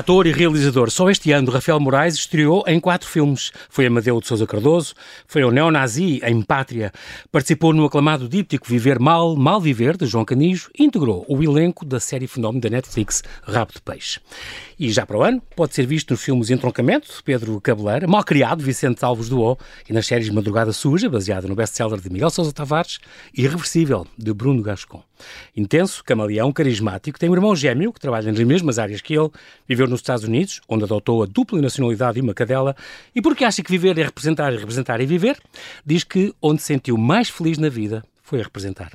Ator e realizador. Só este ano, Rafael Moraes estreou em quatro filmes. Foi Amadeu de Sousa Cardoso, foi o neonazi em Pátria, participou no aclamado díptico Viver Mal, Mal Viver, de João Canijo, e integrou o elenco da série fenómeno da Netflix, Rabo de Peixe. E já para o ano, pode ser visto nos filmes Entroncamento, de Pedro Cabeleira, Mal Criado, Vicente Alves do O, e nas séries Madrugada Suja, baseada no best-seller de Miguel Sousa Tavares, e Irreversível, de Bruno Gascon. Intenso, camaleão, carismático, tem um irmão gêmeo que trabalha nas mesmas áreas que ele, viveu nos Estados Unidos, onde adotou a dupla nacionalidade e uma cadela, e porque acha que viver é representar e representar e viver, diz que onde se sentiu mais feliz na vida foi a representar.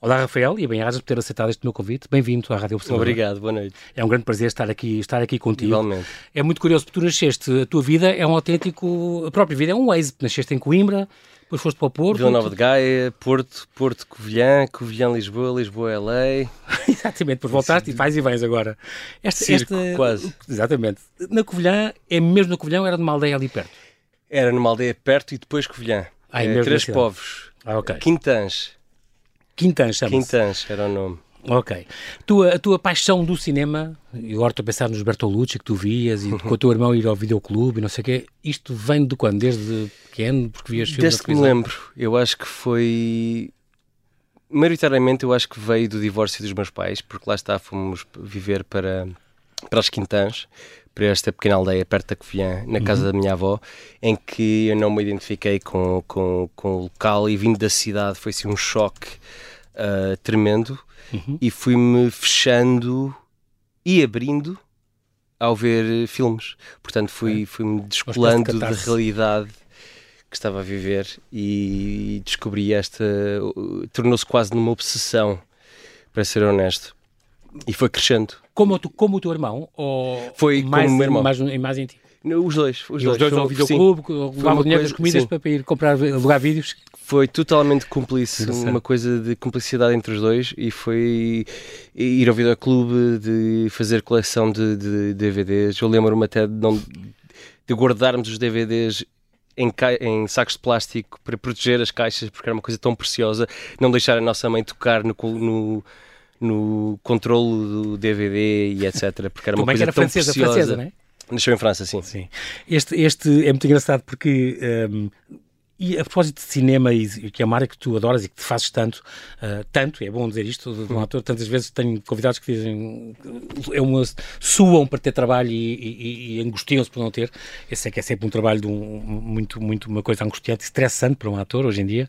Olá, Rafael, e bem-ajas por ter aceitado este meu convite. Bem-vindo à Rádio Observador. Obrigado, boa noite. É um grande prazer estar aqui, estar aqui contigo. Igualmente. É muito curioso, porque tu nasceste, a tua vida é um autêntico, a própria vida é um êxito. Nasceste em Coimbra, depois foste para o Porto. Vila Nova de Gaia, Porto, Porto Covilhã, Covilhã Lisboa, Lisboa LA. Exatamente, depois voltaste e faz e vens agora. Esta, Circo, esta, quase. Exatamente. Na Covilhã, é mesmo na Covilhã ou era numa aldeia ali perto? Era numa aldeia perto e depois Covilhã. Ah, é, Três povos. Ah, ok. Quintãs. Quintãs, chama-se. Quintãs era o nome. Ok. Tua, a tua paixão do cinema, e agora estou a pensar nos Bertolucci que tu vias e com o teu irmão ir ao videoclube e não sei o quê, isto vem de quando? Desde pequeno? Porque vias filmes Desde que me lembro. Eu acho que foi... Maioritariamente eu acho que veio do divórcio dos meus pais, porque lá está, fomos viver para, para as Quintãs, para esta pequena aldeia perto da Covilhã, na casa uhum. da minha avó, em que eu não me identifiquei com, com, com o local e vindo da cidade foi assim um choque uh, tremendo uhum. e fui-me fechando e abrindo ao ver filmes. Portanto, fui, fui-me descolando de da realidade que estava a viver e descobri esta. tornou-se quase numa obsessão, para ser honesto. E foi crescendo. Como, tu, como o teu irmão? Ou foi mais, como o meu irmão. Mais, mais íntimo? Os dois. Os e dois, os dois ao videoclube, levavam dinheiro das comidas sim. para ir comprar, alugar vídeos? Foi totalmente cúmplice, uma coisa de cumplicidade entre os dois e foi ir ao videoclube, de fazer coleção de, de DVDs. Eu lembro-me até de, não, de guardarmos os DVDs em, em, sacos de plástico para proteger as caixas, porque era uma coisa tão preciosa, não deixar a nossa mãe tocar no, no, no controle do DVD e etc. Porque era uma coisa era tão francesa, preciosa. francesa, não é? Nasceu em França, sim. sim. Este, este é muito engraçado porque um, e a propósito de cinema, e, que é uma área que tu adoras e que te fazes tanto, uh, tanto, é bom dizer isto, de um ator, tantas vezes tenho convidados que dizem, é uma, suam para ter trabalho e, e, e angustiam-se por não ter. Eu sei que é sempre um trabalho de um, muito, muito, uma coisa angustiante e estressante para um ator hoje em dia,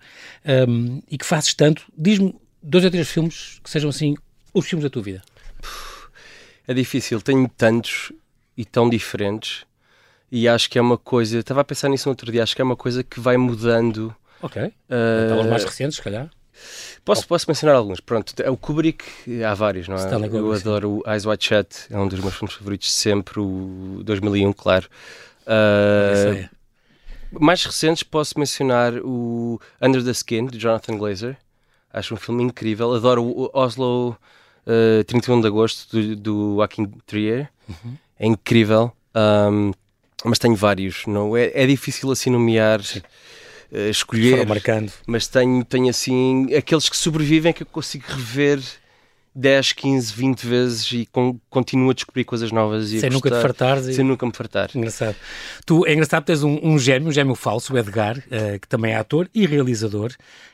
um, e que fazes tanto. Diz-me dois ou três filmes que sejam assim, os filmes da tua vida. É difícil, tenho tantos e tão diferentes e acho que é uma coisa, estava a pensar nisso no outro dia, acho que é uma coisa que vai mudando. Ok. Uh, então, mais recentes, se calhar. Posso, posso mencionar alguns. Pronto, é o Kubrick, há vários, não é? Stanley Eu Kubrick, adoro o Eyes Wide Shut, é um dos meus filmes favoritos sempre, o 2001, claro. Uh, mais recentes posso mencionar o Under the Skin, de Jonathan Glazer. Acho um filme incrível. Adoro o Oslo uh, 31 de Agosto, do, do Joaquin Trier. Uhum. É incrível. Um, mas tenho vários. Não é, é difícil assim nomear, uh, escolher. marcando. Mas tenho, tenho assim aqueles que sobrevivem que eu consigo rever 10, 15, 20 vezes e com, continuo a descobrir coisas novas. E sem nunca te fartares. Sem e... nunca me fartar. Engraçado. Tu, é engraçado, tens um, um gêmeo, um gêmeo falso, o Edgar, uh, que também é ator e realizador.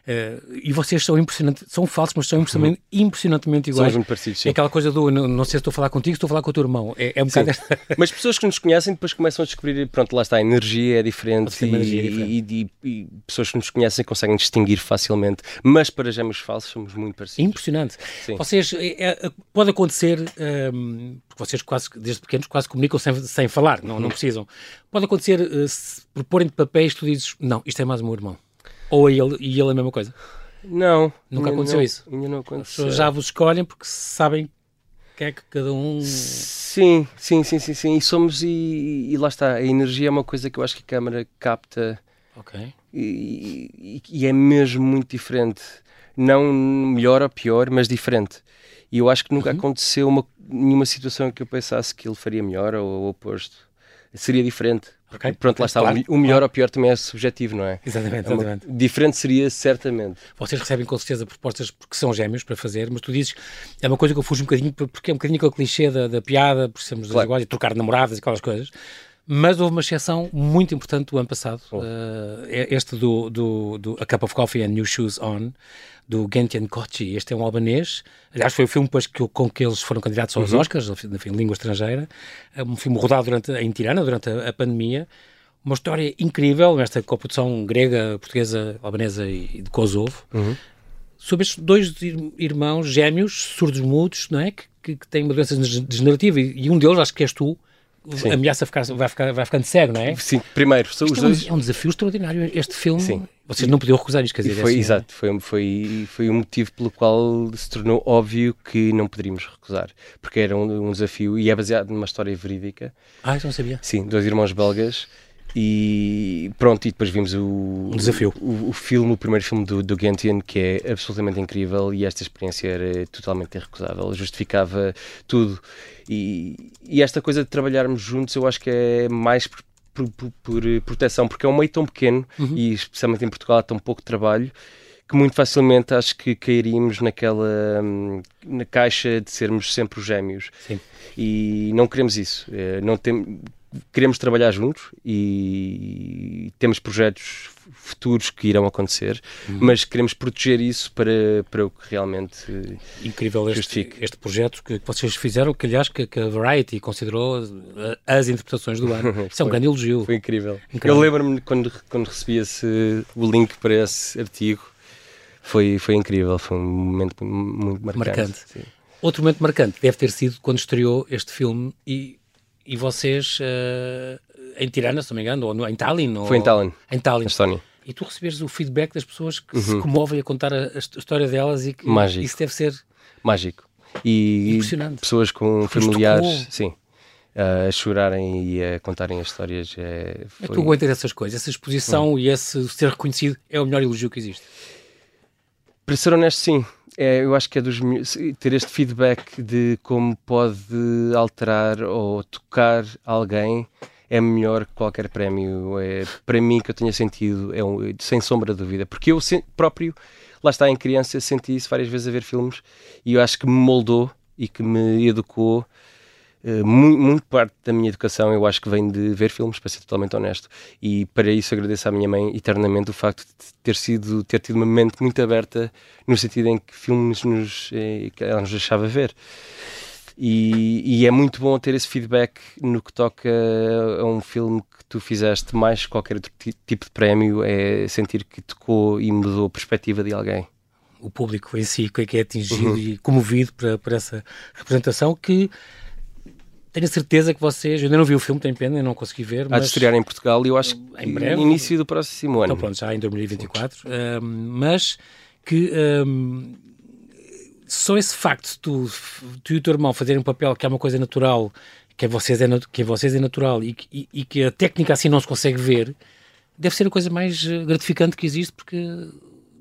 Uh, e vocês são impressionantes, são falsos, mas são impressionantemente, uhum. impressionantemente iguais. Somos muito parecidos, sim. É aquela coisa do, não, não, sei se estou a falar contigo, estou a falar com o teu irmão. É, é um bocado esta... Mas pessoas que nos conhecem depois começam a descobrir, pronto, lá está, a energia é diferente, e, energia é diferente. E, e, pessoas que nos conhecem conseguem distinguir facilmente. Mas para gêmeos falsos somos muito parecidos. Impressionante. Sim. Vocês, é, é, pode acontecer, um, porque vocês quase, desde pequenos quase comunicam sem, sem falar, não, não precisam. Pode acontecer, uh, se proporem de papéis, tu dizes, não, isto é mais o meu irmão. Ou ele, e ele é a mesma coisa. Não. Nunca aconteceu não, isso? Ainda não aconteceu. As pessoas já vos escolhem porque sabem que é que cada um... Sim, sim, sim, sim, sim. E somos, e, e lá está, a energia é uma coisa que eu acho que a câmara capta. Ok. E, e, e é mesmo muito diferente. Não melhor ou pior, mas diferente. E eu acho que nunca uhum. aconteceu uma, nenhuma situação em que eu pensasse que ele faria melhor ou o oposto. Seria diferente, Okay? Pronto, lá está. Claro, o melhor ou pior também é subjetivo, não é? Exatamente, é uma... exatamente. Diferente seria certamente. Vocês recebem com certeza propostas porque são gêmeos para fazer, mas tu dizes, é uma coisa que eu fujo um bocadinho, porque é um bocadinho aquele clichê da, da piada, por sermos claro. iguais, e trocar namoradas e aquelas coisas. Mas houve uma exceção muito importante do ano passado, oh. uh, este do, do, do, A Cup of Coffee and New Shoes On, do Gentian Kochi. Este é um albanês, aliás foi o filme depois que, com que eles foram candidatos aos uhum. Oscars, enfim, língua estrangeira, é um filme rodado durante, em Tirana, durante a, a pandemia, uma história incrível, esta coprodução grega, portuguesa, albanesa e de Kosovo, uhum. sobre estes dois irmãos gêmeos, surdos mudos, não é? Que, que, que têm uma doença degenerativa e, e um deles, acho que és tu, Sim. ameaça ficar, vai, ficar, vai ficando cego, não é? Sim, primeiro, são os é dois. Um, é um desafio extraordinário este filme. Sim. Vocês não podiam recusar isto, quer dizer. Foi, assim, exato, foi, foi, foi um motivo pelo qual se tornou óbvio que não poderíamos recusar, porque era um, um desafio e é baseado numa história verídica. Ah, isso não sabia. Sim, dois irmãos belgas e pronto, e depois vimos o, um desafio. O, o, filme, o primeiro filme do, do Gentian, que é absolutamente incrível e esta experiência era totalmente irrecusável, justificava tudo. E, e esta coisa de trabalharmos juntos eu acho que é mais por, por, por, por proteção, porque é um meio tão pequeno uhum. e especialmente em Portugal há tão pouco trabalho que muito facilmente acho que cairíamos naquela hum, na caixa de sermos sempre os gêmeos Sim. e não queremos isso eh, não tem, queremos trabalhar juntos e temos projetos futuros que irão acontecer, uhum. mas queremos proteger isso para, para o que realmente Incrível este, este projeto que vocês fizeram, que aliás que, que a Variety considerou as interpretações do ano. Isso é um grande elogio. Foi incrível. incrível. Eu lembro-me quando, quando recebi esse, o link para esse artigo, foi, foi incrível, foi um momento muito marcante. marcante. Outro momento marcante deve ter sido quando estreou este filme e e vocês uh, em Tirana, se não me engano, ou no, em Tallinn? Ou, Foi em Tallinn. Em Tallinn. Estónia. E tu recebes o feedback das pessoas que uhum. se comovem a contar a, a, história delas e que Mágico. isso deve ser mágico. E impressionante. pessoas com familiares, sim, a chorarem e a contarem as histórias. É, foi... é tu aguentas essas coisas, essa exposição uhum. e esse ser reconhecido é o melhor elogio que existe. Para ser honesto, sim é, eu acho que é dos ter este feedback de como pode alterar ou tocar alguém é melhor que qualquer prémio. É, para mim, que eu tenha sentido, é um, sem sombra de dúvida. Porque eu próprio, lá está, em criança, senti isso várias vezes a ver filmes e eu acho que me moldou e que me educou muito, muito, parte da minha educação eu acho que vem de ver filmes, para ser totalmente honesto. E para isso agradeço à minha mãe eternamente o facto de ter sido, ter tido uma mente muito aberta no sentido em que filmes nos, eh, ela nos deixava ver. E, e, é muito bom ter esse feedback no que toca a um filme que tu fizeste mais qualquer outro tipo de prémio, é sentir que tocou e mudou a perspectiva de alguém o público em si que é atingido uhum. e comovido por, por essa representação que tenho certeza que vocês, eu ainda não vi o filme, tenho pena, eu não consegui ver. Há de estrear em Portugal e eu acho que em breve, início do próximo ano. Então pronto, já em 2024. Um, mas que um, só esse facto de tu, tu e o teu irmão fazerem um papel que é uma coisa natural, que a vocês é, que a vocês é natural e, e, e que a técnica assim não se consegue ver, deve ser a coisa mais eh, gratificante que existe porque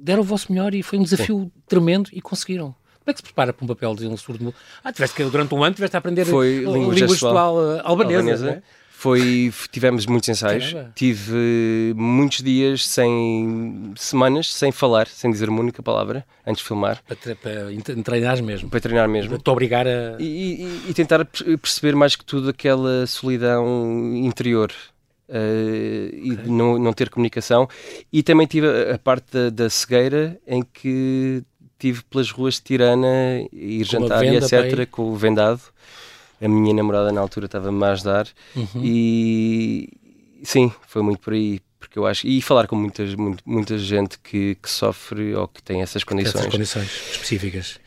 deram o vosso melhor e foi um desafio tremendo e conseguiram. Como é que se prepara para um papel de um surdo? Ah, tiveste que, durante um ano tiveste a aprender Foi língua gestual, uh, albanesa. albanesa. É? Foi, tivemos muitos ensaios, Caramba. tive muitos dias sem semanas sem falar, sem dizer uma única palavra antes de filmar. Para, para treinar mesmo. Para treinar mesmo. Para te obrigar a. E, e, e tentar perceber mais que tudo aquela solidão interior. Uh, e okay. não, não ter comunicação. E também tive a, a parte da, da, cegueira em que tive pelas ruas de Tirana, ir com jantar e etc. com o vendado. A minha namorada na altura estava-me a ajudar uhum. e sim, foi muito por aí. Porque eu acho, e falar com muitas, muito, muita gente que, que sofre ou que tem essas condições. Essas condições específicas.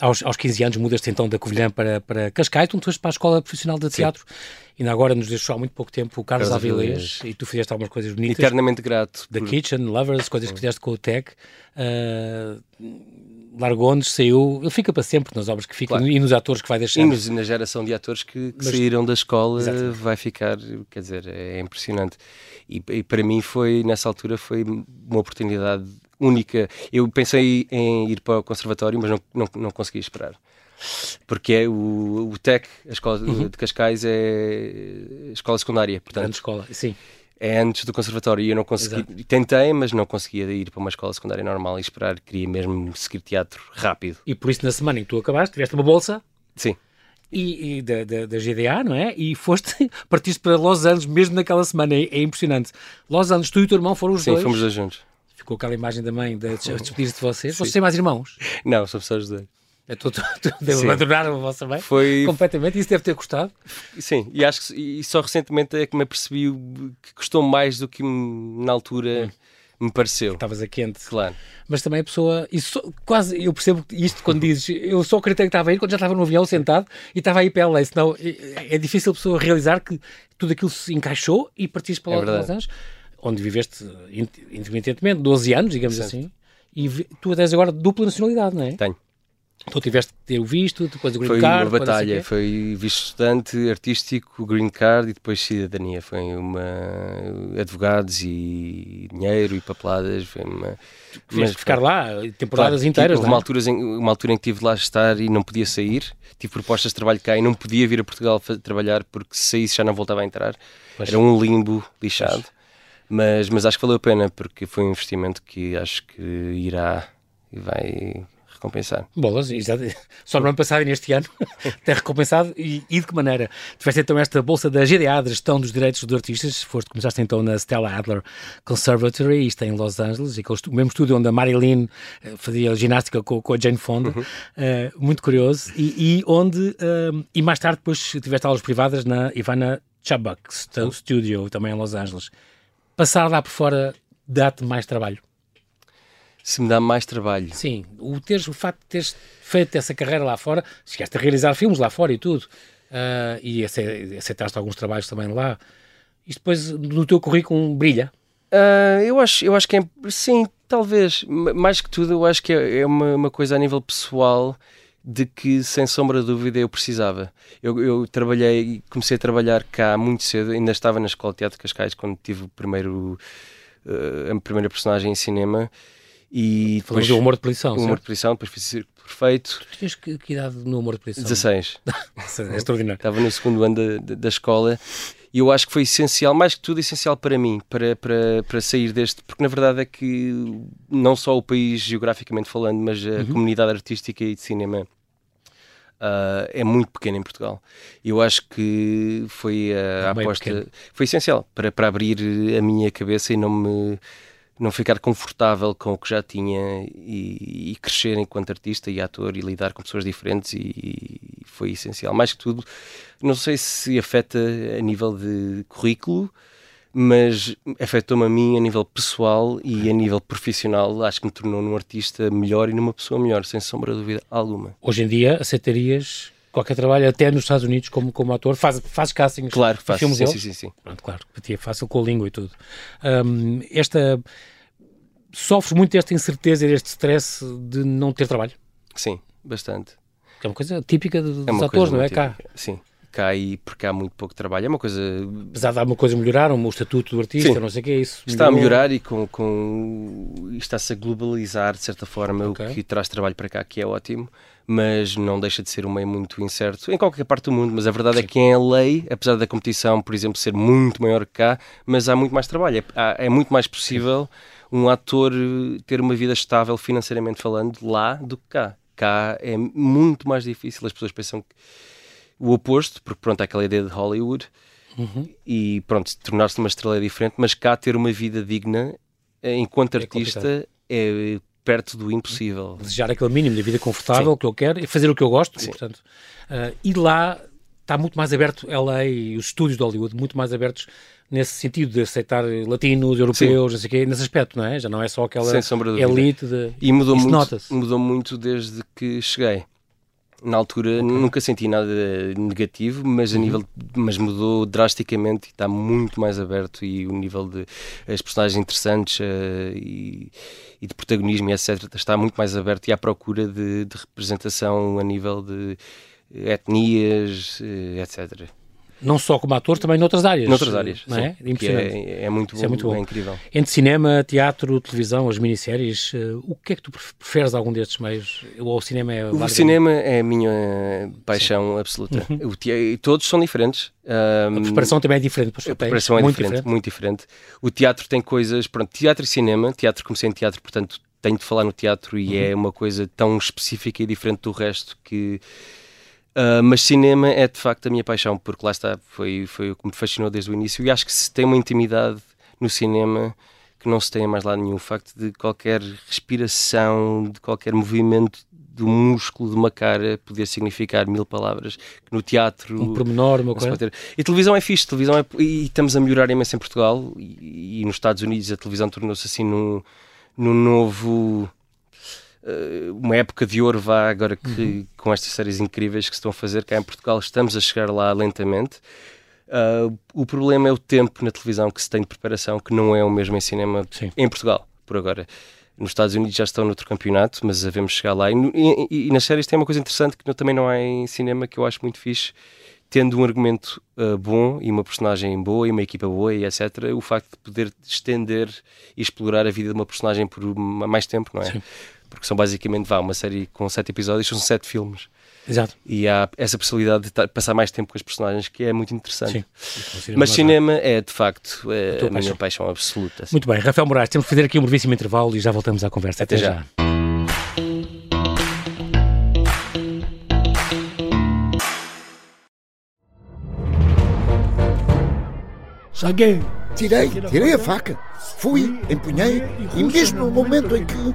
Aos, aos 15 anos mudas-te então da Covilhã para, para Cascais, tu foste para a Escola Profissional de Teatro. Sim. Ainda agora nos deixou há muito pouco tempo o Carlos, Carlos Avilés e tu fizeste algumas coisas bonitas. Eternamente grato. The por... Kitchen, Lovers, coisas que fizeste com o Tech. Uh, largou-nos, saiu, ele fica para sempre nas obras que ficam claro. e nos atores que vai deixar. E nos, na geração de atores que, que Mas, saíram da escola exatamente. vai ficar, quer dizer, é impressionante. E, e, para mim foi, nessa altura, foi uma oportunidade única. Eu pensei em ir para o conservatório, mas não, não, não consegui esperar. Porque é o, o TEC, a escola uhum. de Cascais, é escola secundária. Portanto, Grande escola, sim. É antes do conservatório e eu não consegui. Exato. Tentei, mas não conseguia ir para uma escola secundária normal e esperar. Queria mesmo seguir teatro rápido. E por isso, na semana em que tu acabaste, tiveste uma bolsa. Sim e, e da, da, da, GDA, não é? E foste, partiste para Los Angeles mesmo naquela semana, é, é impressionante. Los Angeles, tu e o teu irmão foram os Sim, dois? Sim, fomos dois juntos. Ficou aquela imagem também de despedir-se de vocês. Vocês têm mais irmãos? Não, somos só os dois. Tu, tu abandonaram a vossa mãe Foi... completamente, isso deve ter custado. Sim, e acho que e só recentemente é que me apercebi que custou mais do que na altura. Hum me pareceu. Estavas a quente. Claro. Mas também a pessoa. Isso, quase, eu percebo isto quando dizes. Eu só acreditei que estava aí quando já estava no avião sentado e estava aí pela lei. Senão é, é difícil a pessoa realizar que tudo aquilo se encaixou e partiste para é Los Angeles, onde viveste intermitentemente, 12 anos, digamos certo. assim. E tu tens agora dupla nacionalidade, não é? Tenho. Tu tiveste que ter o visto, depois o green foi card. Foi uma batalha, foi visto estudante, artístico, green card e depois cidadania. Foi uma. advogados e dinheiro e papeladas. Foi uma. Mas ficar lá temporadas claro, inteiras, tipo, não é? uma, altura em, uma altura em que tive lá estar e não podia sair. Tive propostas de trabalho cá e não podia vir a Portugal trabalhar porque se saísse já não voltava a entrar. Pois. Era um limbo lixado. Mas, mas acho que valeu a pena porque foi um investimento que acho que irá e vai recompensar. Bolas, só no ano passado e neste ano tem recompensado e, e, de que maneira? Tiveste então esta bolsa da GDA, de Gestão dos Direitos dos Artistas, foste, começaste então na Stella Adler Conservatory, isto é em Los Angeles, aquele o mesmo estúdio onde a Marilyn eh, fazia ginástica com, com a Jane Fonda, uhum. uh, muito curioso, e, e onde, uh, e mais tarde depois tiveste aulas privadas na Ivana Chabak Studio, também em Los Angeles. Passar lá por fora dá-te mais trabalho? Se me dá mais trabalho. Sim, o, teres, o facto de teres feito essa carreira lá fora, chegaste a realizar filmes lá fora e tudo, uh, e aceitaste alguns trabalhos também lá, isto depois no teu currículo brilha? Uh, eu, acho, eu acho que é, sim, talvez, mais que tudo, eu acho que é, é uma, uma coisa a nível pessoal de que, sem sombra de dúvida, eu precisava. Eu, eu trabalhei, comecei a trabalhar cá muito cedo, ainda estava na Escola de Teatro de Cascais quando tive o primeiro, uh, a primeira personagem em cinema e depois o humor de posição. O humor de posição, depois fiz Circo Perfeito. Tu tinhas que, que, idade no humor de posição? 16. é extraordinário. Estava no segundo ano da, da, da, escola e eu acho que foi essencial, mais que tudo, essencial para mim, para, para, para sair deste, porque na verdade é que não só o país geograficamente falando, mas a uhum. comunidade artística e de cinema. Uh, é muito pequena em Portugal. Eu acho que foi a, a aposta, pequeno. foi essencial para, para abrir a minha cabeça e não me não ficar confortável com o que já tinha e, e, crescer enquanto artista e ator e lidar com pessoas diferentes e, e, foi essencial. Mais que tudo, não sei se afeta a nível de currículo, mas afetou-me a mim a nível pessoal e a nível profissional. Acho que me tornou num artista melhor e numa pessoa melhor, sem sombra de dúvida alguma. Hoje em dia aceitarias qualquer trabalho, até nos Estados Unidos, como, como ator, faz, faz castings claro, faz, filmes sim, sim, sim, sim. Pronto, claro, é fácil com a língua e tudo. Um, esta sofres muito desta incerteza e deste stress de não ter trabalho? Sim, bastante. Que é uma coisa típica dos é atores, não é? Cá. Sim, cá e porque há muito pouco trabalho. É uma coisa. Apesar de alguma coisa melhoraram, o estatuto do artista, Sim. não sei o que é isso. Está melhorou. a melhorar e com, com... está-se a globalizar de certa forma, okay. o que traz trabalho para cá, que é ótimo mas não deixa de ser um meio muito incerto em qualquer parte do mundo. Mas a verdade é é que em lei, apesar da competição, por exemplo, ser muito maior que cá, mas há muito mais trabalho. É, é muito mais possível um ator ter uma vida estável financeiramente falando lá do que cá. Cá é muito mais difícil. As pessoas pensam que o oposto, porque pronto, há aquela ideia de Hollywood uhum. e pronto, tornar-se uma estrela é diferente, mas cá ter uma vida digna enquanto é artista complicado. é perto do impossível. Desejar aquele mínimo de vida confortável Sim. que eu quero e fazer o que eu gosto. E, portanto, uh, e lá está muito mais aberto, LA e os estúdios de Hollywood, muito mais abertos nesse sentido de aceitar latinos, europeus, não sei quê, nesse aspecto, não é? Já não é só aquela elite de... E mudou muito, mudou muito desde que cheguei. Na altura okay. nunca senti nada negativo, mas a uhum. nível mas mudou drasticamente e está muito mais aberto e o nível de as personagens interessantes uh, e, e, de protagonismo etc está muito mais aberto e à procura de, de representação a nível de etnias, uh, etc Não só como ator, também noutras áreas. Noutras áreas, não é? sim. Impressionante. É, é, muito bom, é muito bom, é incrível. Entre cinema, teatro, televisão, as minisséries, uh, o que é que tu preferes algum destes meios? Ou o cinema é... O cinema é a minha paixão sim. absoluta. Uhum. O todos são diferentes. Um, a preparação também é diferente. A preparação é muito diferente, diferente, muito diferente. O teatro tem coisas... Pronto, teatro e cinema. Teatro comecei em teatro, portanto tenho de falar no teatro e uhum. é uma coisa tão específica e diferente do resto que Uh, mas cinema é de facto a minha paixão, porque lá está, foi, foi o que me fascinou desde o início. E acho que se tem uma intimidade no cinema que não se tem mais lá nenhum. O facto de qualquer respiração, de qualquer movimento do músculo de uma cara poder significar mil palavras. Que no teatro. Um pormenor, uma coisa. Ter. E televisão é fixe, televisão é. E estamos a melhorar imenso em Portugal e, e nos Estados Unidos a televisão tornou-se assim num, num novo uma época de ouro vá agora que uhum. com estas séries incríveis que se estão a fazer cá em Portugal estamos a chegar lá lentamente uh, o problema é o tempo na televisão que se tem de preparação que não é o mesmo em cinema Sim. em Portugal por agora nos Estados Unidos já estão noutro campeonato mas devemos chegar lá e, e, e, nas séries tem uma coisa interessante que também não há em cinema que eu acho muito fixe tendo um argumento uh, bom e uma personagem boa e uma equipa boa e etc, o facto de poder estender e explorar a vida de uma personagem por mais tempo, não é? Sim porque são basicamente vá, uma série com sete episódios, são sete filmes. Exato. E há essa possibilidade de passar mais tempo com as personagens que é muito interessante. Sim. Mas cinema é, de facto, é a, a minha paixão absoluta. Muito bem, Rafael Moraes, temos que fazer aqui um brevíssimo intervalo e já voltamos à conversa. Até, Até já. já. Tirei, tirei a faca. Fui, empunhei e mesmo no momento em que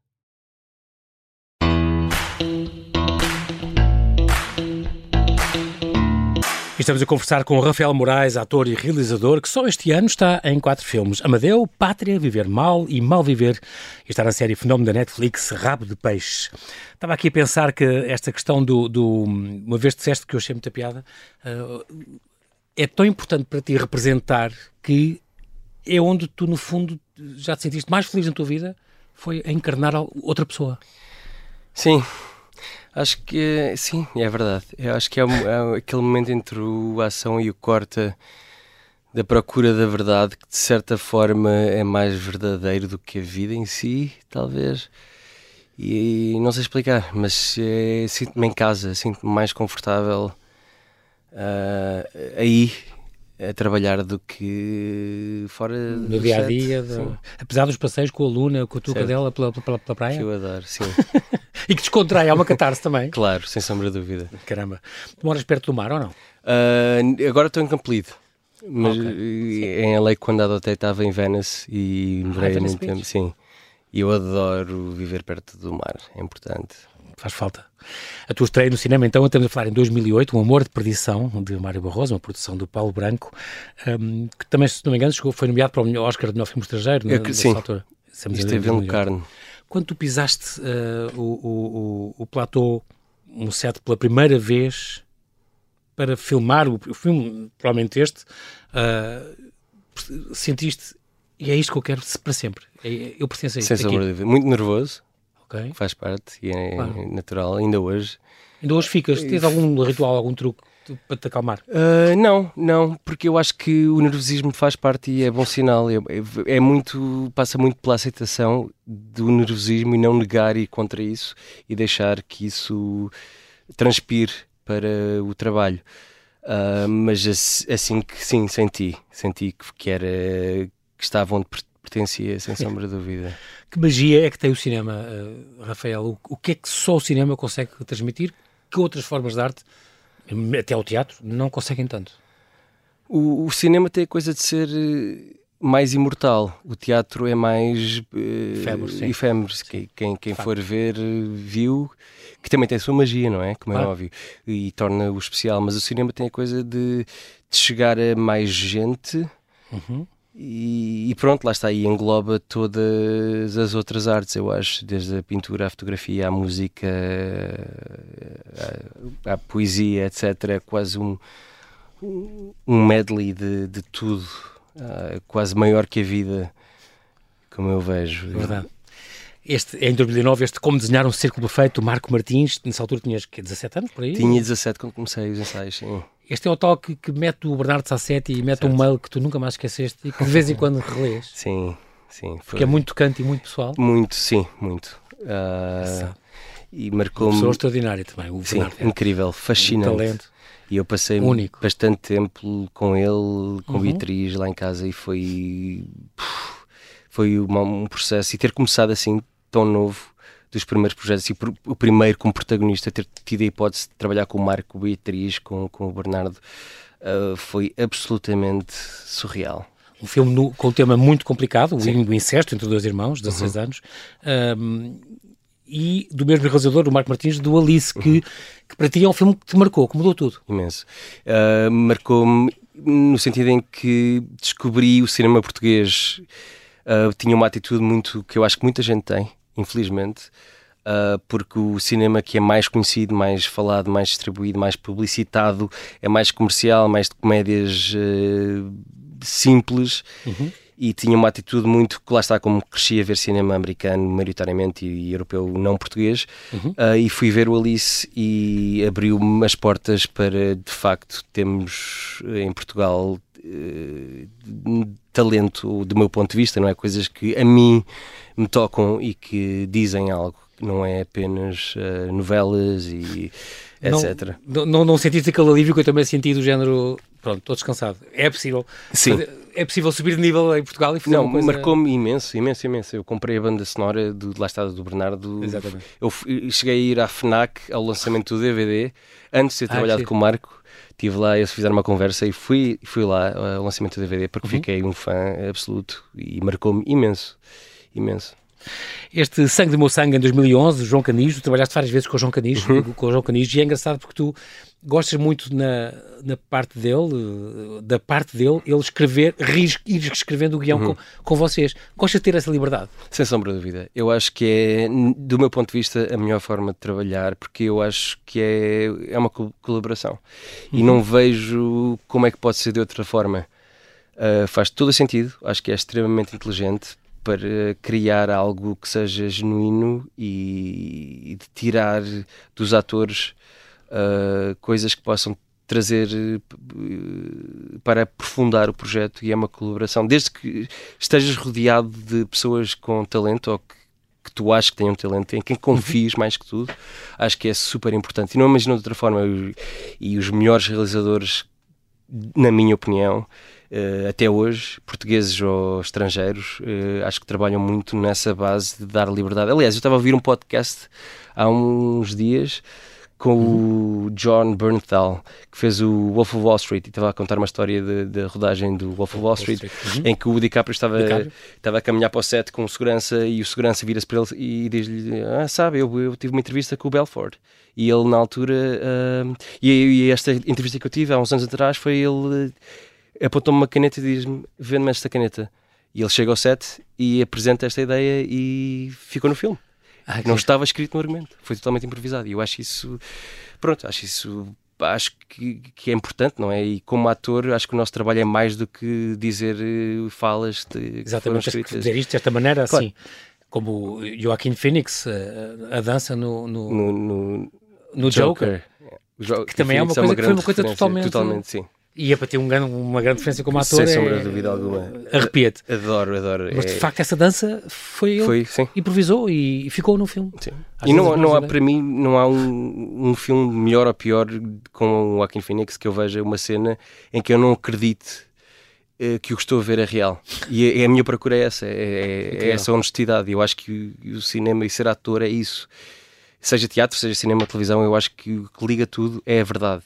Estamos a conversar com Rafael Moraes, ator e realizador, que só este ano está em quatro filmes: Amadeu, Pátria, Viver Mal e Mal Viver. E está na série Fenómeno da Netflix, Rabo de Peixe. Estava aqui a pensar que esta questão do. do uma vez disseste que eu achei muita piada, uh, é tão importante para ti representar que é onde tu, no fundo, já te sentiste mais feliz na tua vida foi a encarnar outra pessoa. Sim, Acho que sim, é verdade. Eu acho que é, é aquele momento entre a ação e o corte da procura da verdade que de certa forma é mais verdadeiro do que a vida em si, talvez. E, e não sei explicar, mas é, sinto-me em casa, sinto-me mais confortável uh, aí a trabalhar do que fora no dia a dia. Do... Apesar dos passeios com a Luna, com a tua cadela pela, pela, pela praia. Que eu adoro, sim. e que descontrai, é uma catarse também. Claro, sem sombra de dúvida. Caramba. Tu moras perto do mar ou não? Uh, agora estou em Campolide. Mas okay. em LA, quando adotei, estava em Venice e morei ah, muito tempo. Sim. E eu adoro viver perto do mar, é importante faz falta. A tua estreia no cinema, então, estamos a falar em 2008, Um Amor de Perdição, de Mário Barroso, uma produção do Paulo Branco, um, que também, se não me engano, chegou, foi nomeado para o Oscar de melhor filme estrangeiro, é que, sim. altura. Isto é carne. Quando tu pisaste uh, o, o, o, o platô, um set pela primeira vez para filmar o, o filme, provavelmente este, uh, sentiste, e é isto que eu quero para sempre. É, eu pertenço a isto. Sem sombra Muito nervoso, faz parte e é claro. natural, ainda hoje. Ainda hoje ficas? Tens algum ritual, algum truque para te acalmar? Uh, não, não, porque eu acho que o nervosismo faz parte e é bom sinal. É, é, é, muito, passa muito pela aceitação do nervosismo e não negar e contra isso e deixar que isso transpire para o trabalho. Uh, mas assim que sim, senti, senti que, era que estava onde pertencia, sem sombra de dúvida. Que magia é que tem o cinema, uh, Rafael? O, o, que é que só o cinema consegue transmitir que outras formas de arte, até o teatro, não conseguem tanto? O, o cinema tem a coisa de ser eh, mais imortal. O teatro é mais uh, efêmero. efêmero. Sim. Quem, quem for ver viu, que também tem a sua magia, não é? Como é óbvio, e torna o especial. Mas o cinema tem a coisa de, de chegar a mais gente. Uhum E, e, pronto, lá está aí, engloba todas as outras artes, eu acho, desde a pintura, à fotografia, à música, à, à poesia, etc. É quase um, um medley de, de tudo, uh, quase maior que a vida, como eu vejo. Verdade. Este, em 2009, este Como Desenhar um Círculo Perfeito, Marco Martins, nessa altura tinhas que, 17 anos, por aí? Tinha 17 quando comecei os ensaios, sim. Este é o toque que mete o Bernardo Sassetti e mete certo. um mail que tu nunca mais esqueceste e que de vez em quando relês. Sim, sim. Foi... Porque é muito tocante e muito pessoal. Muito, sim, muito. Uh, e marcou-me. Pessoa extraordinária também. O sim, Bernardo. incrível, fascinante. Um talento. E eu passei Único. bastante tempo com ele, com uhum. Beatriz lá em casa e foi. Foi um processo. E ter começado assim tão novo dos primeiros projetos e o primeiro como protagonista ter tido a hipótese de trabalhar com o Marco Beatriz, com, com o Bernardo, uh, foi absolutamente surreal. Um filme no, com um tema muito complicado, Sim. o incesto entre dois irmãos, 16 uhum. anos, um, e do mesmo realizador, o Marco Martins, do Alice, que, uhum. que para ti é um filme que te marcou, que mudou tudo. Imenso. Uh, Marcou-me no sentido em que descobri o cinema português, uh, tinha uma atitude muito que eu acho que muita gente tem, infelizmente, uh, porque o cinema que é mais conhecido, mais falado, mais distribuído, mais publicitado, é mais comercial, mais de comédias uh, simples. Uhum. E tinha uma atitude muito que lá está, como cresci a ver cinema americano, maioritariamente, e, e europeu não português, uhum. uh, e fui ver o Alice e abriu-me as portas para, de facto, temos em Portugal talento do meu ponto de vista, não é? Coisas que a mim me tocam e que dizem algo, que não é apenas uh, novelas e etc. Não, não, não sentiste aquele alívio que eu também senti do género, pronto, estou descansado. É possível. Sim. É possível subir de nível em Portugal e fazer Não, coisa... marcou-me imenso, imenso, imenso. Eu comprei a banda sonora do, lá estado do Bernardo. Exatamente. Eu cheguei a ir à FNAC ao lançamento do DVD, antes de ter ah, trabalhado com o Marco estive lá, eles fizeram uma conversa e fui, fui lá ao lançamento do DVD porque uhum. fiquei um fã absoluto e marcou-me imenso, imenso. Este Sangue do Meu Sangue em 2011, João Canijo, trabalhaste várias vezes com o João Canijo, uhum. com o João Canijo, e é engraçado porque tu gostas muito na, na parte dele, da parte dele, ele escrever, ir escrevendo o guião uhum. com, com vocês. Gostas de ter essa liberdade? Sem sombra de dúvida. Eu acho que é, do meu ponto de vista, a melhor forma de trabalhar, porque eu acho que é, é uma colaboração. Uhum. E não vejo como é que pode ser de outra forma. Uh, faz todo o sentido, acho que é extremamente inteligente para criar algo que seja genuíno e, e de tirar dos atores uh, coisas que possam trazer uh, para aprofundar o projeto e é uma colaboração. Desde que estejas rodeado de pessoas com talento ou que, que tu achas que tenham talento, em quem confies mais que tudo, acho que é super importante. E não imagino de outra forma. E os melhores realizadores, na minha opinião, até hoje, portugueses ou estrangeiros, uh, acho que trabalham muito nessa base de dar liberdade. Aliás, eu estava a ouvir um podcast há uns dias com o John Bernthal, que fez o Wolf of Wall Street e estava a contar uma história da rodagem do Wolf of Wall Street, uhum. em que o DiCaprio estava, estava a caminhar para o set com o segurança e o segurança vira-se para ele e diz-lhe: Ah, sabe, eu, eu tive uma entrevista com o Belford. E ele, na altura, uh, e, e, esta entrevista que eu tive há uns anos atrás foi ele apontou-me uma caneta e diz-me: Vende-me esta caneta. E ele chega ao set e apresenta esta ideia e ficou no filme. Ah, não estava escrito no argumento, foi totalmente improvisado. E eu acho isso, pronto, acho isso acho que, que, é importante, não é? E como ator, acho que o nosso trabalho é mais do que dizer uh, falas de, Exatamente, que dizer isto desta maneira, claro. assim, como Joaquim Phoenix, a, eh, a dança no, no, no, no, no Joker, Joker. que também é uma coisa é uma que foi uma coisa totalmente, totalmente sim. E é para ter um grande, uma grande diferença como ator. Sem sombra de dúvida alguma. Arrepia-te. Adoro, adoro. Mas de é... facto essa dança foi ele foi, sim. improvisou e ficou no filme. Sim. e não, não há, para mim, não há um, um filme melhor ou pior com o Joaquin Phoenix que eu veja uma cena em que eu não acredite eh, que o que estou a ver é real. E a, a minha procura é essa, é, é, é essa honestidade. Eu acho que o, o, cinema e ser ator é isso. Seja teatro, seja cinema, televisão, eu acho que o que liga tudo é a verdade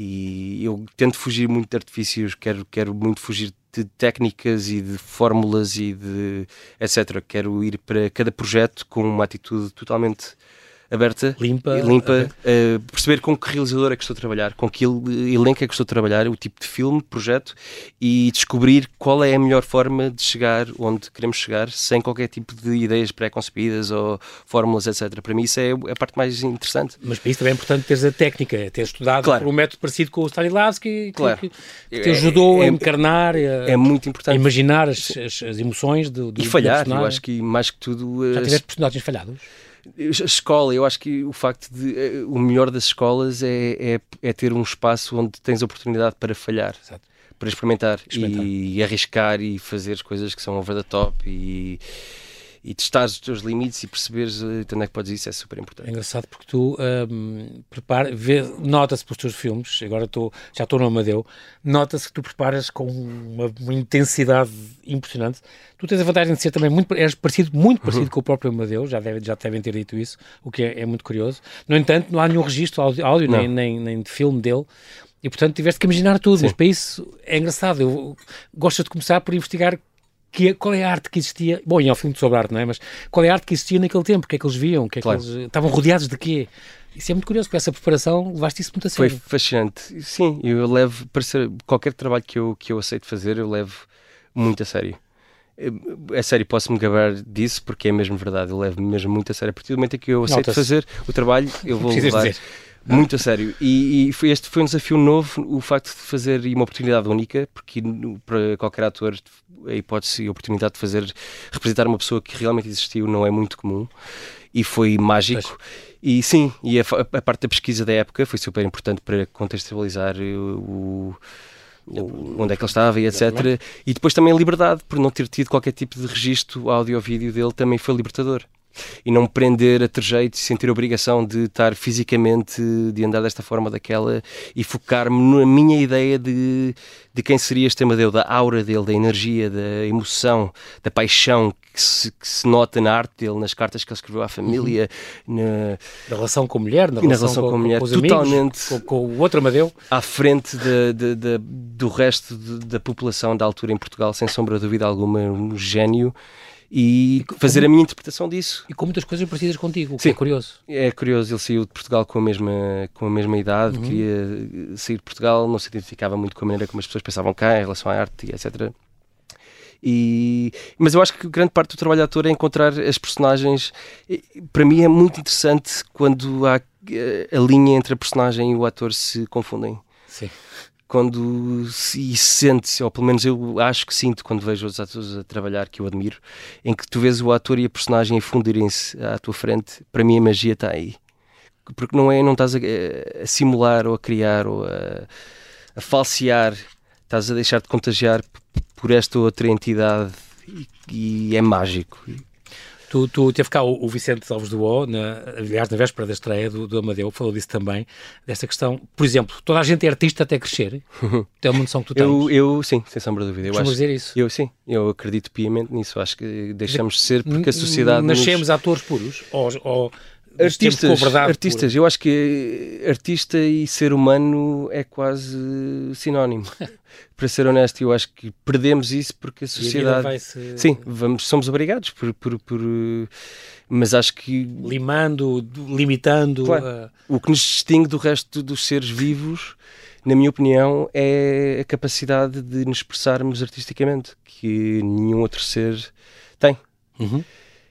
e eu tento fugir muito de artifícios, quero, quero muito fugir de técnicas e de fórmulas e de etc. Quero ir para cada projeto com uma atitude totalmente aberta, limpa, limpa uh, perceber com que realizador é que estou a trabalhar, com que elenco é que estou a trabalhar, o tipo de filme, projeto e descobrir qual é a melhor forma de chegar onde queremos chegar sem qualquer tipo de ideias pré-concebidas ou fórmulas, etc. Para mim isso é a parte mais interessante. Mas para isso também é importante teres a técnica, teres estudado claro. por um método parecido com o Stanislavski, claro. que, que, te ajudou é, a encarnar, a, é muito importante. a imaginar as, as, as emoções do, do E falhar, eu acho que mais que tudo... Já tiveste personagens falhados? A escola, eu acho que o facto de. Eh, o melhor das escolas é, é, é ter um espaço onde tens oportunidade para falhar. Exato. Para experimentar, experimentar, E, arriscar e fazer coisas que são over the top e, e testar os teus limites e perceberes eh, onde é que podes ir, isso é super importante. É engraçado porque tu um, prepara, nota-se pelos teus filmes, agora tô, já estou no Amadeu, nota-se que tu preparas com uma, uma, intensidade impressionante. Tu tens a vantagem de ser também muito, és parecido, muito parecido uhum. com o próprio Amadeu, já, deve, já devem ter dito isso, o que é, é muito curioso. No entanto, não há nenhum registro áudio, áudio nem, nem, nem de filme dele. E portanto tiveste que imaginar tudo, Sim. mas para isso é engraçado. Eu gosto de começar por investigar que, qual é a arte que existia. Bom, e é um filme sobre arte, não é? Mas qual é a arte que existia naquele tempo? O que é que eles viam? que é claro. que eles estavam rodeados de quê? Isso é muito curioso, com essa preparação levaste isso muito a sério. Foi fascinante. Sim, eu levo, para ser, qualquer trabalho que eu, que eu aceito fazer, eu levo muito a sério. É sério, posso-me gabar disso porque é mesmo verdade, eu levo mesmo muito a sério. A partir do momento em que eu aceito fazer o trabalho, eu vou levar. Dizer muito a sério. E, e foi, este foi um desafio novo, o facto de fazer uma oportunidade única, porque para qualquer ator a hipótese e a oportunidade de fazer, representar uma pessoa que realmente existiu não é muito comum. E foi mágico. E sim, e a, a, parte da pesquisa da época foi super importante para contextualizar o, o onde é que ele estava e etc. E depois também a liberdade, por não ter tido qualquer tipo de registro áudio-vídeo dele, também foi libertador e não me prender a trejeito e sentir a obrigação de estar fisicamente, de andar desta forma, daquela e focar-me na minha ideia de, de quem seria este Amadeu, da aura dele, da energia, da emoção, da paixão que se, que se nota na arte dele, nas cartas que ele escreveu à família, uhum. na, na, relação com a mulher, na, relação, relação com, com, a mulher, com totalmente amigos, com, com, o outro Amadeu, à frente de, de, de, do resto da população da altura em Portugal, sem sombra de dúvida alguma, um gênio e fazer a minha interpretação disso. E com muitas coisas parecidas contigo, Sim, é curioso. É curioso, ele saiu de Portugal com a mesma, com a mesma idade, uhum. queria sair de Portugal, não se identificava muito com a maneira como as pessoas pensavam cá em relação à arte, etc. E, mas eu acho que grande parte do trabalho de ator é encontrar as personagens. Para mim é muito interessante quando há eh, a linha entre a personagem e o ator se confundem. Sim quando se sente, ou pelo menos eu acho que sinto quando vejo os atores a trabalhar, que eu admiro, em que tu vês o ator e a personagem a fundirem-se à tua frente, para mim a magia está aí. Porque não é, não estás a, a simular ou a criar ou a, a falsear, estás a deixar de contagiar por esta outra entidade e, e é mágico. Tu, tu teve cá o, o Vicente Alves do O, na, aliás, na véspera da estreia do, do Amadeu, falou disso também, desta questão. Por exemplo, toda a gente é artista até crescer. Tem uma noção que tu tens? Eu, eu sim, sem sombra de dúvida. Eu acho, dizer isso? Eu sim, eu acredito piamente nisso. Acho que deixamos de ser porque a sociedade. Nascemos nos... atores puros? Ou, ou artistas, artistas. Eu acho que artista e ser humano é quase sinónimo. Para ser honesto, eu acho que perdemos isso porque a sociedade. A -se... Sim, vamos, somos obrigados por, por, por, Mas acho que. Limando, limitando. Claro. Uh... O que nos distingue do resto dos seres vivos, na minha opinião, é a capacidade de nos expressarmos artisticamente, que nenhum outro ser tem. Uhum.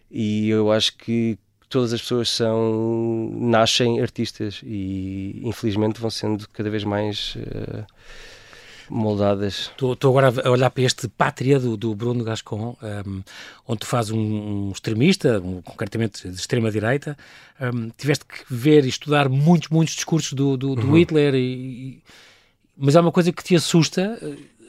E eu acho que todas as pessoas são nascem artistas e infelizmente vão sendo cada vez mais uh, moldadas. Estou agora a olhar para este Pátria do, do Bruno Gascon, um, ehm, onde tu fazes um, um extremista, um, concretamente de extrema-direita. Um, ehm, tiveste que ver e estudar muitos, muitos discursos do, do, do uhum. Hitler, e, e, mas há uma coisa que te assusta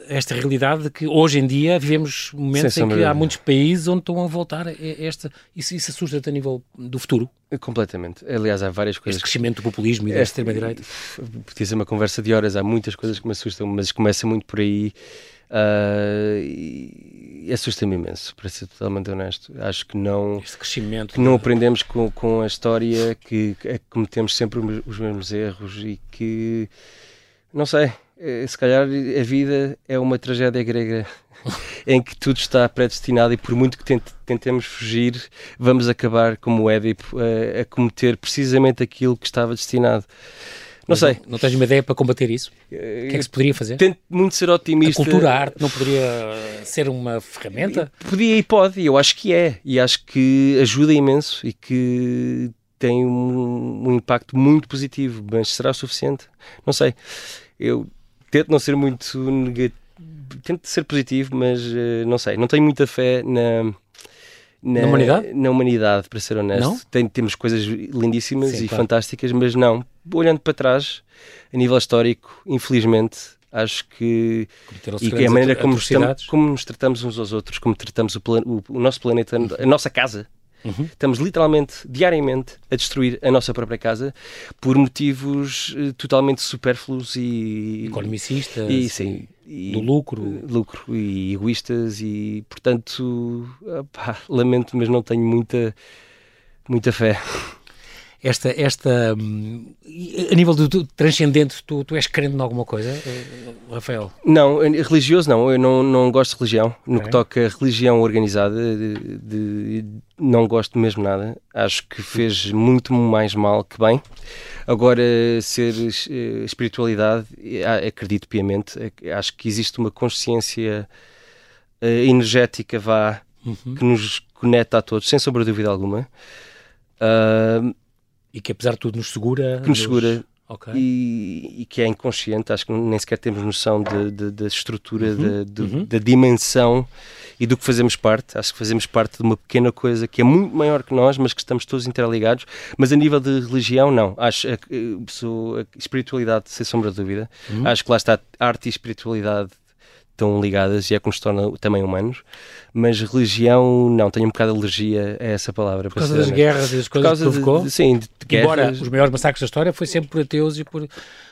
esta realidade de que hoje em dia vivemos momentos em que há muitos países onde estão a voltar a esta. Isso, isso assusta-te a nível do futuro? Completamente. Aliás, há várias coisas. Este crescimento do populismo e da extrema-direita. Podia ser uma conversa de horas, há muitas coisas que me assustam, mas começa muito por aí. Uh, e assusta-me imenso, para ser totalmente honesto. Acho que não, este crescimento que não aprendemos com, com a história, que, que cometemos sempre os mesmos erros e que, não sei, se calhar a vida é uma tragédia grega. em que tudo está predestinado e por muito que tente, tentemos fugir, vamos acabar, como o Édipo, a, a cometer precisamente aquilo que estava destinado. Não Mas sei. Não, tens uma ideia para combater isso? O que é que se poderia fazer? Tento muito ser A otimista. cultura, a arte não poderia ser uma ferramenta? Podia e pode, eu acho que é. E acho que ajuda imenso e que tem um, um impacto muito positivo, mas será o suficiente? Não sei. Eu tento não ser muito negativo, tento ser positivo, mas eh, não sei. Não tenho muita fé na. Na humanidade? Na humanidade, para ser honesto. Não? Tem- temos coisas lindíssimas Sim, e claro. fantásticas, mas não. Olhando para trás, a nível histórico, infelizmente, acho que e que é a maneira como, estamos, como nos tratamos uns aos outros, como tratamos o, plan- o- o nosso planeta, a nossa casa. Uhum. Estamos literalmente, diariamente, a destruir a nossa própria casa por motivos eh, totalmente supérfluos e. Economicistas, E, sim, e- do lucro. lucro e egoístas e, portanto, opá, lamento, mas não tenho muita, muita fé. Esta, esta hum, a nível do, transcendente, tu, tu és crente em alguma coisa, eh, Rafael? Não, eh, religioso não, eu não, não gosto de religião. No Ok. que toca a religião organizada, de, de- não gosto mesmo nada. Acho que fez muito mais mal que bem. Agora, ser eh, espiritualidade, eh, acredito piamente, eh, acho que existe uma consciência eh, energética, vá, Uhum. que nos conecta a todos, sem sombra de dúvida alguma. Ah, E que apesar de tudo nos segura. que nos segura Ok. e, e que é inconsciente, acho que nem sequer temos noção da estrutura, da- de- uhum. da dimensão e do que fazemos parte. Acho que fazemos parte de uma pequena coisa que é muito maior que nós, mas que estamos todos interligados. Mas a nível de religião, não. Acho a, a espiritualidade, sem sombra de dúvida. Uhum. Acho que lá está arte e espiritualidade estão ligadas e é que nos torna também humanos. Mas religião, não. Tenho um bocado de alergia a essa palavra. Por causa das guerras e das coisas que provocou? de- sim, de Embora guerras. os maiores massacres da história foi sempre por ateus e por os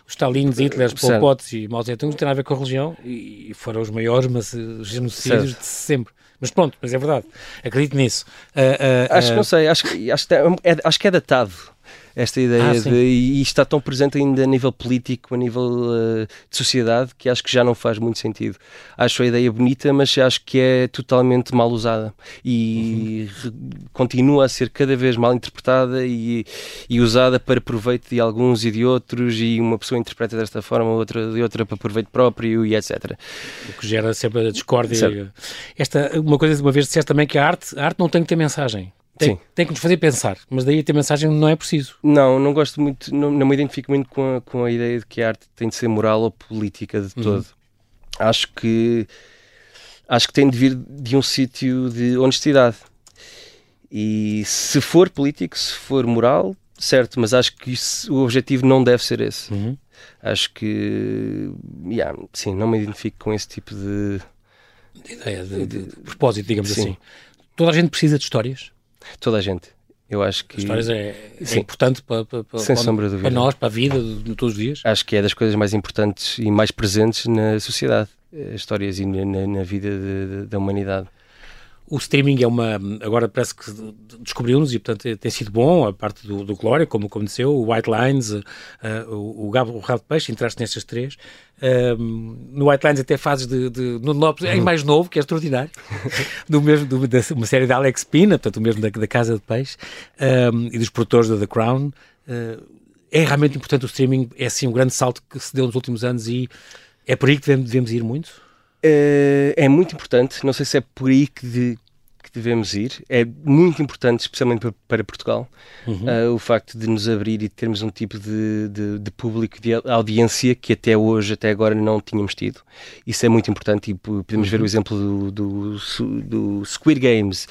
Stalins, Hitlers, Pol. Pots e Mao Tse-tung, não tem nada a ver com a religião e foram os maiores mas, eh, genocídios Certo. de sempre. Mas pronto, mas é verdade. Acredito nisso. Ah, ah, Acho que ah, não sei, acho, acho, é, é- acho que é datado esta ideia Ah, de, sim. e está tão presente ainda a nível político, a nível eh, de sociedade, que acho que já não faz muito sentido. Acho a ideia bonita, mas acho que é totalmente mal usada e re- continua a ser cada vez mal interpretada e, e usada para proveito de alguns e de outros, e uma pessoa interpreta desta forma, outra de outra para proveito próprio e etc. o que gera sempre a discórdia. Esta, uma coisa, uma vez disseste também que a arte, a arte não tem que ter mensagem. Tem, tem que nos fazer pensar, mas daí a ter mensagem não é preciso. Não, não gosto muito, não, não me identifico muito com a, com a ideia de que a arte tem de ser moral ou política de todo. Acho que acho que tem de vir de um sítio de honestidade. E se for político, se for moral, certo, mas acho que isso- o objetivo não deve ser esse. Uhum. Acho que, yeah, sim, não me identifico com esse tipo de. Ideia de, de- de propósito, digamos Sim. assim. Toda a gente precisa de histórias. Toda a gente. Eu acho que. Histórias é, é importante para, para, para, para- nós, para a vida de, todos os dias. acho que é das coisas mais importantes e mais presentes na sociedade, eh, histórias e na, na- na vida de- de- da humanidade. O streaming é uma. Agora parece que descobriu-nos e, portanto, tem sido bom. A parte do, do Glória, como, como disse eu, o White Lines, eh, o, o Gabo o Rabo de Peixe, entraste nestas três. Ehm, no White Lines, até fazes de, de Nuno Lopes, em mais novo, que é extraordinário. do mesmo, do, da, uma série da Alex Pina, portanto, o mesmo da, da Casa de Peixe, ehm, e dos produtores da The Crown. Eh, é realmente importante o streaming, é assim um grande salto que se deu nos últimos anos e é por aí que devemos, devemos ir muito. Eh, É muito importante, não sei se é por aí que, de- que devemos ir, é muito importante, especialmente para, para Portugal, eh, o facto de nos abrir e termos um tipo de, de, de público, de audiência que até hoje, até agora não tínhamos tido. Isso é muito importante e podemos ver o exemplo do, do, do Squid Games,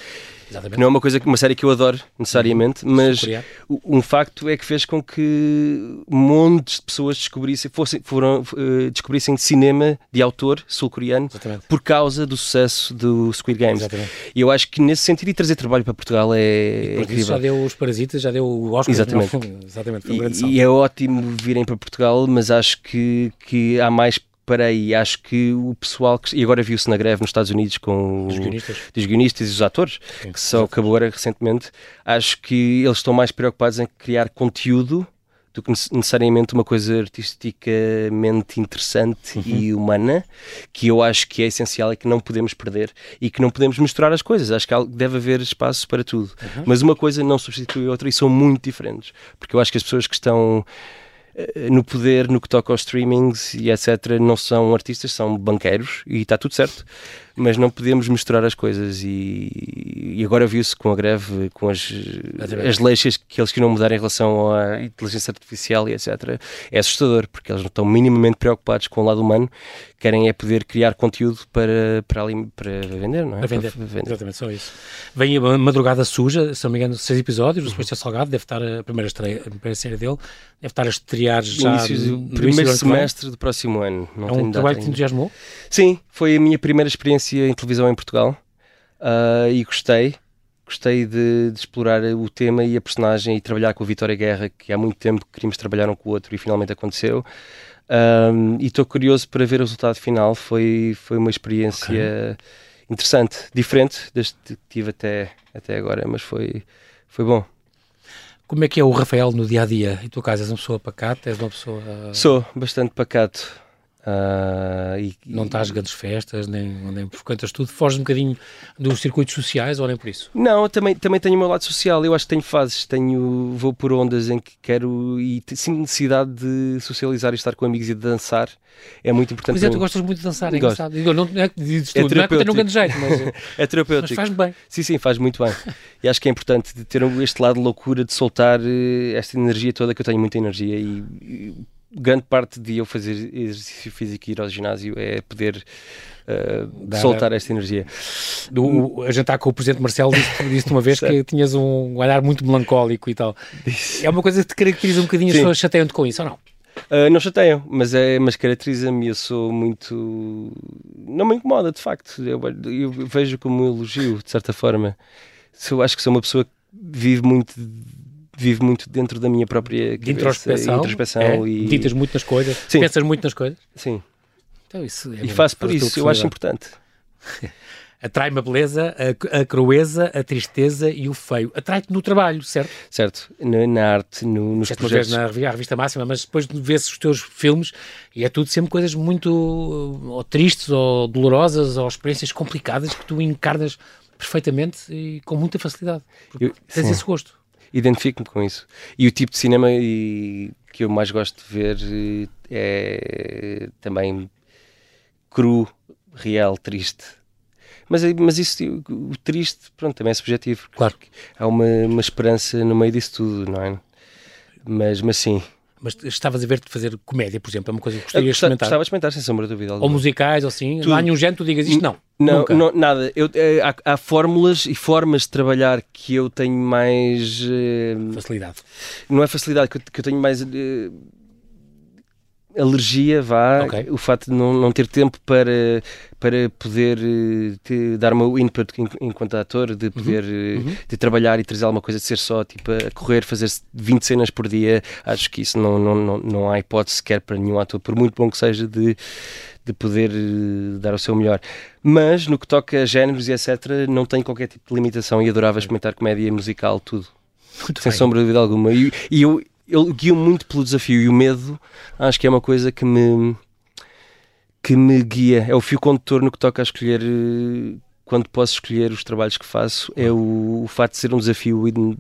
Exatamente. não é uma, coisa, uma série que eu adoro necessariamente, mas Sul-coreano. o- um facto é que fez com que montes de pessoas descobrissem, fossem, foram, eh, descobrissem cinema de autor sul-coreano por causa do sucesso do Squid Games. Exatamente. E eu acho que nesse sentido, e trazer trabalho para Portugal é, Por isso incrível. já deu os Parasitas, já deu o Oscar. Exatamente. Exatamente, foi um grande E, e é ótimo virem para Portugal, mas acho que, que há mais para aí. Acho que o pessoal, que, e agora viu-se na greve nos Estados Unidos com Os guionistas. dos guionistas e dos atores, Sim, que só acabou agora recentemente, acho que eles estão mais preocupados em criar conteúdo do que necessariamente uma coisa artisticamente interessante uhum. e humana, que eu acho que é essencial e que não podemos perder e que não podemos misturar as coisas. Acho que deve haver espaço para tudo. Uhum. Mas uma coisa não substitui a outra e são muito diferentes. Porque eu acho que as pessoas que estão no poder, no que toca aos streamings e etc., não são artistas, são banqueiros e está tudo certo mas não podemos misturar as coisas e, e agora viu-se com a greve, com as, as leis que eles queriam mudar em relação à inteligência artificial e etc. É assustador, porque eles não estão minimamente preocupados com o lado humano, querem é poder criar conteúdo para, para, ali, para vender, não é? Vender, para vender. exatamente, só isso. Vem a Madrugada Suja, se não me engano, seis episódios, o Sebastião Salgado deve estar a primeira, estreia, a primeira série dele, deve estar a estrear já no, no primeiro semestre do próximo ano. Não é um trabalho que te entusiasmou? Sim, foi a minha primeira experiência em televisão em Portugal uh, e gostei. Gostei de, de, explorar o tema e a personagem e trabalhar com a Vitória Guerra, que há muito tempo queríamos trabalhar um com o outro e finalmente aconteceu. Um, e estou curioso para ver o resultado final. Foi, foi uma experiência okay. interessante, diferente desde que tive até, até agora, mas foi, foi bom. Como é que é o Rafael no dia a dia? Em tua casa és uma pessoa pacata? És uma pessoa. Sou bastante pacato. Uh, e, não estás grandes festas, nem, nem frequentas tudo, foges um bocadinho dos circuitos sociais ou nem por isso? Não, também, também tenho o meu lado social. Eu acho que tenho fases, tenho, vou por ondas em que quero e sinto necessidade de socializar e estar com amigos e de dançar. É muito importante. Pois é, tu gostas muito de dançar, é engraçado. Digo, não, não é que dizes tudo, é não é que um grande jeito, mas, é terapêutico. mas faz bem. Sim, sim, faz muito bem. e acho que é importante ter este lado de loucura, de soltar eh, esta energia toda, que eu tenho muita energia e, e grande parte de eu fazer exercício físico e ir ao ginásio é poder uh, soltar esta energia. Do, a jantar com o Presidente Marcelo disse-te disse uma vez que tinhas um olhar muito melancólico e tal. É uma coisa que te caracteriza um bocadinho, as pessoas chateiam-te com isso ou não? Uh, não chateiam, mas, é, mas caracteriza-me. Eu sou muito. Não me incomoda, de facto. Eu, eu vejo como um elogio, de certa forma. Eu acho que sou uma pessoa que vive muito vivo muito dentro da minha própria de introspeção, introspeção é, e meditas muito nas coisas, Sim. pensas muito nas coisas. Sim. Então isso é e faço por isso, eu acho importante. Atrai-me a beleza, a, a crueza, a tristeza e o feio. Atrai-te no trabalho, certo? Certo, na, na arte, no, nos Certo, projetos. na revista, revista Máxima, mas depois de ver os teus filmes e é tudo sempre coisas muito ou tristes ou dolorosas ou experiências complicadas que tu encarnas perfeitamente e com muita facilidade. Eu, tens sim. esse gosto identifico-me com isso. E o tipo de cinema e, que eu mais gosto de ver eh, é também cru, real, triste. Mas, mas isso, o triste, pronto, também é subjetivo. Claro. Há uma, uma esperança no meio disso tudo, não é? Mas, mas sim, mas estavas a ver-te fazer comédia, por exemplo, é uma coisa que gostarias de experimentar? Gostava de experimentar, sem sombra de dúvida. Alguma. Ou musicais, ou assim? Tu... Não há nenhum género tu digas isto? Não. Não, não nada. Eu, é, há, há, fórmulas e formas de trabalhar que eu tenho mais. Eh, facilidade. Não é facilidade, que eu, que eu tenho mais. Eh, alergia, vá, okay. o facto de não, não ter tempo para, para poder eh, te, dar o meu input enquanto ator, de uhum. poder uhum. Uhum. de trabalhar e trazer alguma coisa, de ser só tipo a correr, fazer 20 cenas por dia, acho que isso não, não, não, não há hipótese sequer para nenhum ator, por muito bom que seja, de, de poder eh, dar o seu melhor. Mas no que toca a géneros e etc., não tenho qualquer tipo de limitação e adorava experimentar comédia musical, tudo. Muito sem bem. sombra de dúvida alguma. E, e eu, eu guio muito pelo desafio e o medo acho que é uma coisa que me que me guia, é o fio condutor no que toca a escolher eh, quando posso escolher os trabalhos que faço, é o, o facto de ser um desafio e de,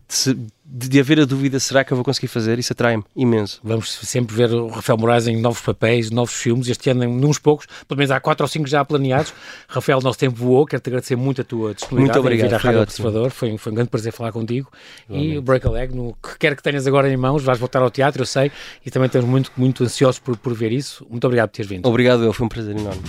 de, de, haver a dúvida, será que eu vou conseguir fazer? Isso atrai-me imenso. Vamos sempre ver o Rafael Moraes em novos papéis, novos filmes, este ano em uns poucos, pelo menos há quatro ou cinco já planeados. Rafael, nosso tempo voou, quero-te agradecer muito a tua disponibilidade muito obrigado, Rádio Observador, foi, foi um grande prazer falar contigo. E o Break a Leg, no que quer que tenhas agora em mãos, vais voltar ao teatro, eu sei, e também estamos muito, muito ansiosos por, por ver isso. Muito obrigado por teres vindo. Obrigado, eu, foi um prazer enorme.